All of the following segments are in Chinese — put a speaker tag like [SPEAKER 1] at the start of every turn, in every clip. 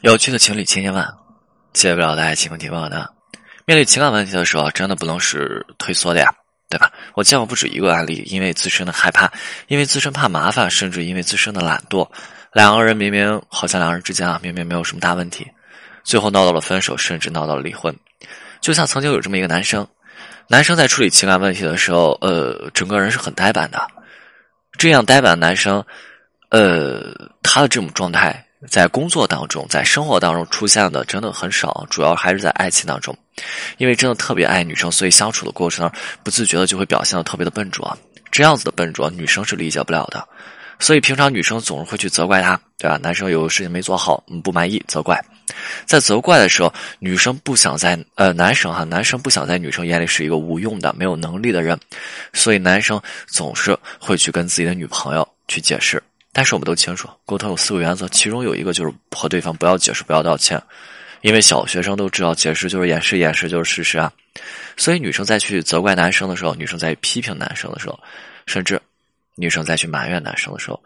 [SPEAKER 1] 有趣的情侣千千万，解不了的爱情问题问的。面对情感问题的时候，真的不能是退缩的呀，对吧？我见过不止一个案例，因为自身的害怕，因为自身怕麻烦，甚至因为自身的懒惰，两个人明明好像两人之间啊，明明没有什么大问题，最后闹到了分手，甚至闹到了离婚。就像曾经有这么一个男生，男生在处理情感问题的时候，呃，整个人是很呆板的。这样呆板的男生，呃，他的这种状态。在工作当中，在生活当中出现的真的很少，主要还是在爱情当中，因为真的特别爱女生，所以相处的过程不自觉的就会表现的特别的笨拙。这样子的笨拙，女生是理解不了的，所以平常女生总是会去责怪他，对吧？男生有事情没做好，嗯不满意，责怪。在责怪的时候，女生不想在呃，男生哈，男生不想在女生眼里是一个无用的、没有能力的人，所以男生总是会去跟自己的女朋友去解释。但是我们都清楚，沟通有四个原则，其中有一个就是和对方不要解释，不要道歉，因为小学生都知道解释就是掩饰，掩饰就是事实啊。所以女生再去责怪男生的时候，女生在批评男生的时候，甚至女生再去埋怨男生的时候，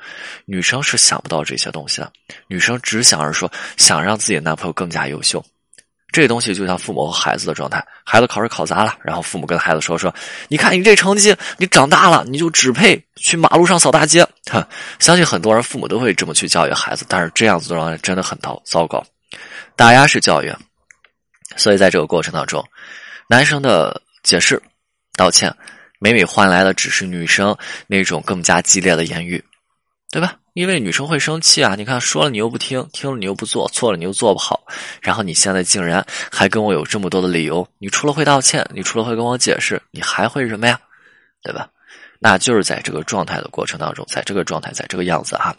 [SPEAKER 1] 女生是想不到这些东西的，女生只想着说想让自己的男朋友更加优秀。这东西就像父母和孩子的状态，孩子考试考砸了，然后父母跟孩子说说：“你看你这成绩，你长大了你就只配去马路上扫大街。”哈，相信很多人父母都会这么去教育孩子，但是这样子的人真的很糟糟糕，打压式教育。所以在这个过程当中，男生的解释、道歉，每每换来的只是女生那种更加激烈的言语，对吧？因为女生会生气啊！你看，说了你又不听，听了你又不做，错了你又做不好，然后你现在竟然还跟我有这么多的理由，你除了会道歉，你除了会跟我解释，你还会什么呀？对吧？那就是在这个状态的过程当中，在这个状态，在这个样子啊，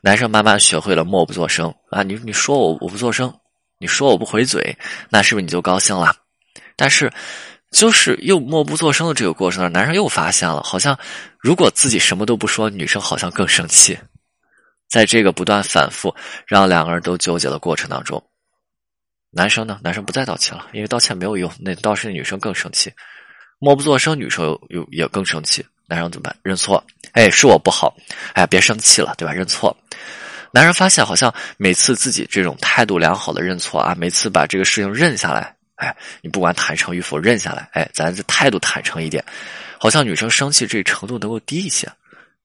[SPEAKER 1] 男生慢慢学会了默不作声啊！你你说我我不作声，你说我不回嘴，那是不是你就高兴了？但是。就是又默不作声的这个过程，男生又发现了，好像如果自己什么都不说，女生好像更生气。在这个不断反复让两个人都纠结的过程当中，男生呢，男生不再道歉了，因为道歉没有用，那倒是女生更生气。默不作声，女生又也更生气。男生怎么办？认错。哎，是我不好。哎，别生气了，对吧？认错。男人发现，好像每次自己这种态度良好的认错啊，每次把这个事情认下来。哎，你不管坦诚与否，认下来。哎，咱这态度坦诚一点，好像女生生气这程度能够低一些。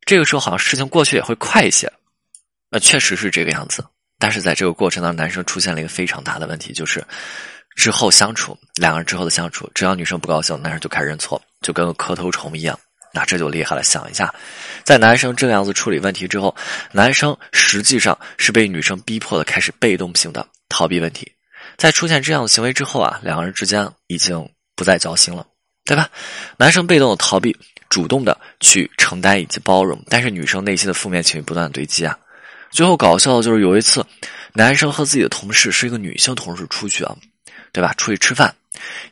[SPEAKER 1] 这个时候好像事情过去也会快一些。那确实是这个样子。但是在这个过程当中，男生出现了一个非常大的问题，就是之后相处两个人之后的相处，只要女生不高兴，男生就开始认错，就跟个磕头虫一样。那这就厉害了。想一下，在男生这个样子处理问题之后，男生实际上是被女生逼迫的开始被动性的逃避问题。在出现这样的行为之后啊，两个人之间已经不再交心了，对吧？男生被动的逃避，主动的去承担以及包容，但是女生内心的负面情绪不断堆积啊。最后搞笑的就是有一次，男生和自己的同事是一个女性同事出去啊，对吧？出去吃饭，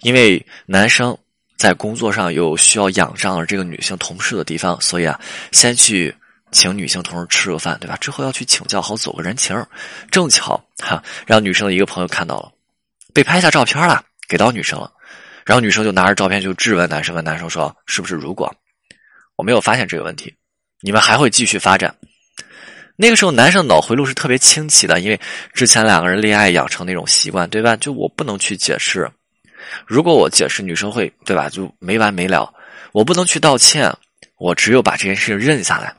[SPEAKER 1] 因为男生在工作上有需要仰仗了这个女性同事的地方，所以啊，先去。请女性同事吃个饭，对吧？之后要去请教，好走个人情。正巧哈，让女生的一个朋友看到了，被拍下照片了，给到女生了。然后女生就拿着照片就质问男生，问男生说：“是不是如果我没有发现这个问题，你们还会继续发展？”那个时候，男生脑回路是特别清奇的，因为之前两个人恋爱养成那种习惯，对吧？就我不能去解释，如果我解释，女生会对吧？就没完没了。我不能去道歉，我只有把这件事情认下来。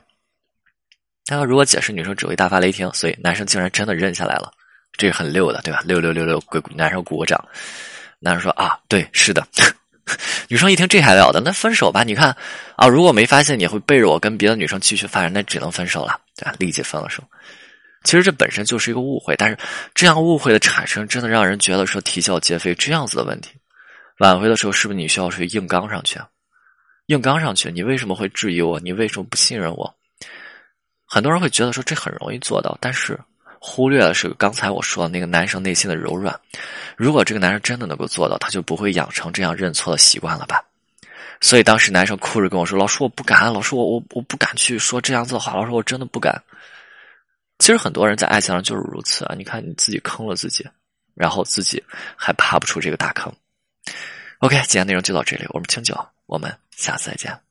[SPEAKER 1] 但他如果解释，女生只会大发雷霆，所以男生竟然真的认下来了，这是很溜的，对吧？六六六六，给男生鼓个掌。男生说啊，对，是的。女生一听这还了得，那分手吧。你看啊，如果没发现你会背着我跟别的女生继续发展，那只能分手了，对吧？立即分了手。其实这本身就是一个误会，但是这样误会的产生，真的让人觉得说啼笑皆非。这样子的问题，挽回的时候是不是你需要去硬刚上去啊？硬刚上去，你为什么会质疑我？你为什么不信任我？很多人会觉得说这很容易做到，但是忽略了是刚才我说的那个男生内心的柔软。如果这个男生真的能够做到，他就不会养成这样认错的习惯了吧？所以当时男生哭着跟我说：“老师，我不敢，老师，我我我不敢去说这样子的话，老师，我真的不敢。”其实很多人在爱情上就是如此啊！你看你自己坑了自己，然后自己还爬不出这个大坑。OK，今天内容就到这里，我们清酒，我们下次再见。